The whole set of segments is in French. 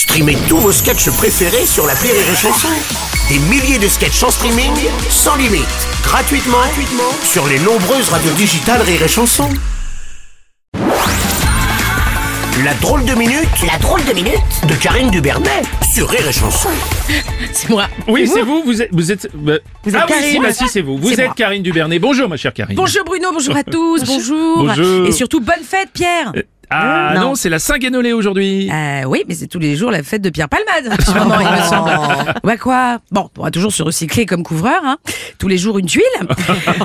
Streamez tous vos sketchs préférés sur la Rire et Chanson. Des milliers de sketchs en streaming, sans limite, gratuitement, gratuitement sur les nombreuses radios digitales Rire et Chanson. La drôle de minute, la drôle de minute de Karine Dubernet sur Rire et Chanson. C'est moi. Oui, c'est vous, vous êtes... Vous êtes, bah- Vous êtes ah oui, si, Karine bah si, c'est vous. Vous C'est êtes moi. Karine Dubernet. Bonjour, ma chère Karine. Bonjour Bruno, bonjour à tous, bonjour. Bonjour. Et surtout bonne fête Pierre. Ah Non. non, c'est la Saint-Guénolé aujourd'hui. Euh, oui, mais c'est tous les jours la fête de Pierre Palmade. moment, il me semble. Ouais quoi? Bon, on va toujours se recycler comme couvreur. Hein. Tous les jours une tuile.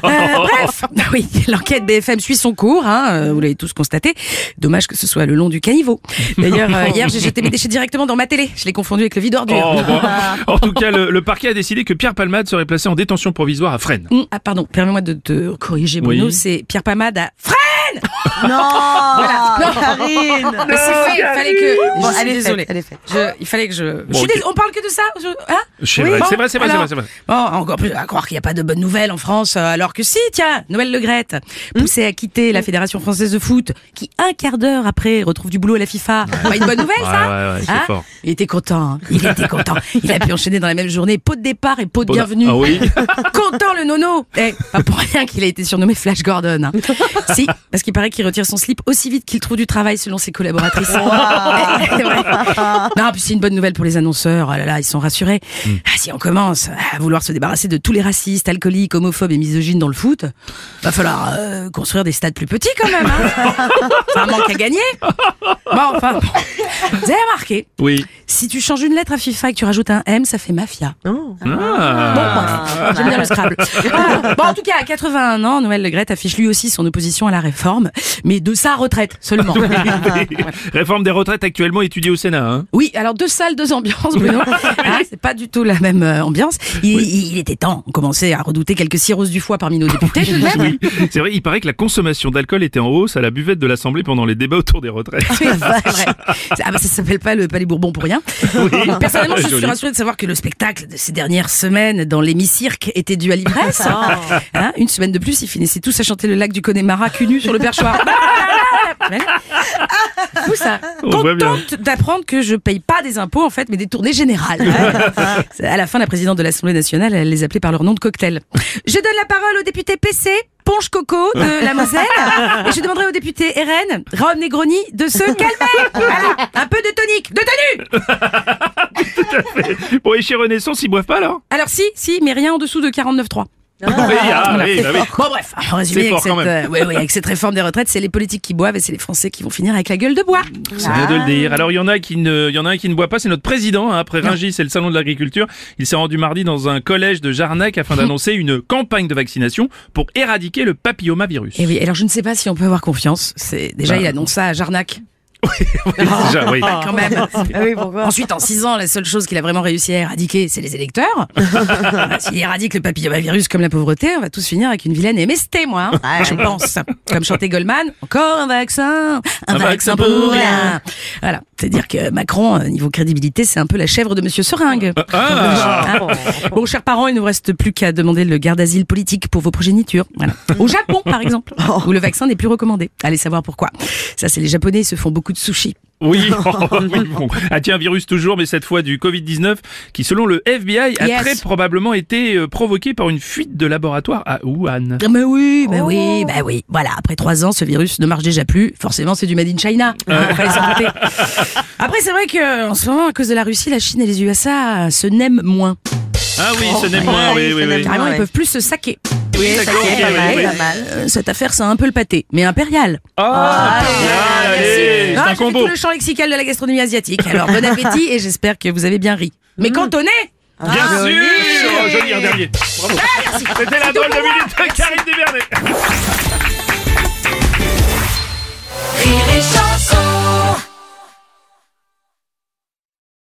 Euh, bref, oui, l'enquête BFM suit son cours. Hein. euh, Vous l'avez tous constaté. Dommage que ce soit le long du caniveau. D'ailleurs, euh, hier, j'ai jeté mes déchets directement dans ma télé. Je l'ai confondu avec le vide ordure. Oh, bon. En tout cas, le, le parquet a décidé que Pierre Palmade serait placé en détention provisoire à Fresnes. Hum, Ah pardon, permets-moi de te corriger Bruno, Oui. c'est Pierre Palmade à Fresnes Non, Voilà. Non. Karine. Mais c'est fait, il fallait que. Bon, je suis désolée. elle est faite. Je- il fallait que je. je suis ok. dés- On parle que de ça je- hein C'est Oui, vrai, bon, c'est vrai, c'est vrai, c'est vrai, c'est vrai. Bon, encore plus à croire qu'il n'y a pas de bonnes nouvelles en France, euh, alors que si, tiens, Noël Legrette, poussé à quitter la Fédération française de foot, qui un quart d'heure après retrouve du boulot à la FIFA. Pas une bonne nouvelle, ça ouais, ouais, c'est Hein fort. Il était content, hein. il était content. Il a pu enchaîner dans la même journée pot de départ et pot de bienvenue. Ah oui. Content le nono Eh, pas pour rien qu'il a été surnommé Flash Gordon. hein. si, parce qu'il paraît qu'il retire son slip aussi vite qu'il trouve du travail selon ses collaboratrices. C'est vrai. Non, puis c'est une bonne nouvelle pour les annonceurs. Ah là là, ils sont rassurés. Ah, si on commence à vouloir se débarrasser de tous les racistes, alcooliques, homophobes et misogynes dans le foot, va falloir euh, construire des stades plus petits quand même. Hein. Un manque à gagner. Bon, enfin, bon. vous avez remarqué, Oui. si tu changes une lettre à FIFA et que tu rajoutes un M, ça fait mafia. Ah. Bon, bref, j'aime bien le Scrabble. Voilà. Bon, en tout cas, à 81 ans, Noël Legrette affiche lui aussi son opposition à la réforme, mais de sa retraite seulement. Réforme des retraites actuellement étudiée au Sénat. Hein. Oui, alors deux salles, deux ambiances, Bruno. C'est pas du tout la même euh, ambiance. Il, il était temps. On commençait à redouter quelques cirrhoses du foie parmi nos députés, c'est vrai, il paraît que la consommation d'alcool était en hausse à la buvette de l'Assemblée pendant les débats autour des retraites. Vrai. Ah bah, ça s'appelle pas le Palais Bourbon pour rien. Personnellement, je suis rassurée de savoir que le spectacle de ces dernières semaines dans l'hémicycle était dû à l'ivresse. Hein, une semaine de plus, ils finissaient tous à chanter le lac du Connemara cul nu sur le perchoir. Fou ça. On. Contente d'apprendre que je paye pas des impôts en fait, mais des tournées générales. À la fin, la présidente de l'Assemblée nationale, elle les appelait par leur nom de cocktail. Je donne la parole au député PC. Ponche Coco de la Moselle et je demanderai au député RN Rome Negroni de se calmer. Voilà, un peu de tonique, de tenue. Bon, et chez Renaissance, ils boivent pas alors Alors si, si, mais rien en dessous de 49.3. Oui, ah, oui, bah oui. Bon bref, en résumé, avec cette, euh, ouais, ouais, avec cette réforme des retraites, c'est les politiques qui boivent et c'est les Français qui vont finir avec la gueule de bois. C'est bien de le dire. Alors il y en a qui ne, il y en a un qui ne boit pas, c'est notre président. hein. Après Rungis, c'est le salon de l'agriculture. Il s'est rendu mardi dans un collège de Jarnac afin d'annoncer une campagne de vaccination pour éradiquer le papillomavirus. Et oui, alors je ne sais pas si on peut avoir confiance. C'est déjà Bah. il annonce ça à Jarnac. Déjà, oui. Quand même. Ah oui, pourquoi Ensuite, en six ans, la seule chose qu'il a vraiment réussi à éradiquer, c'est les électeurs. Bah, S'il éradique le papillomavirus comme la pauvreté, on va tous finir avec une vilaine MST, moi. hein. Je pense. Comme chantait Goldman, encore un vaccin, un, Un vaccin vaccin pour pour rien. Voilà. C'est-à-dire que Macron, euh, niveau crédibilité, c'est un peu la chèvre de Monsieur Seringue. Ah, Hein bon, chers parents, il ne vous reste plus qu'à demander le garde d'asile politique pour vos progénitures. Voilà. Au Japon, par exemple, où le vaccin n'est plus recommandé. Allez savoir pourquoi. Ça, c'est les Japonais, ils se font beaucoup de sushis. Oui, oui, bon. Ah tiens, virus toujours, mais cette fois du Covid-19, qui selon le FBI a Yes. très probablement été euh, provoqué par une fuite de laboratoire à Wuhan. Ah, Mais oui, mais oui, bah oui. Voilà, après trois ans, ce virus ne marche déjà plus. Forcément, c'est du made in China. Douter. Après, c'est vrai que en ce moment, à cause de la Russie, la Chine et les USA se n'aiment moins. Ah oui, ce n'est ouais, moins, oui, oui, oui. Carrément, ouais. ils peuvent plus se saquer. Oui, ok, pas mal, oui, oui. pas mal. Euh, cette affaire, c'est un peu le pâté, mais impérial. Ah, allez, bien, allez, allez, Non, c'est un j'ai fait combo. tout le champ lexical de la gastronomie asiatique. Alors, bon appétit et j'espère que vous avez bien ri. Mais cantonné Bien Ah, sûr joli. Oh, Joli, un dernier. Bravo. C'était la drôle de minute.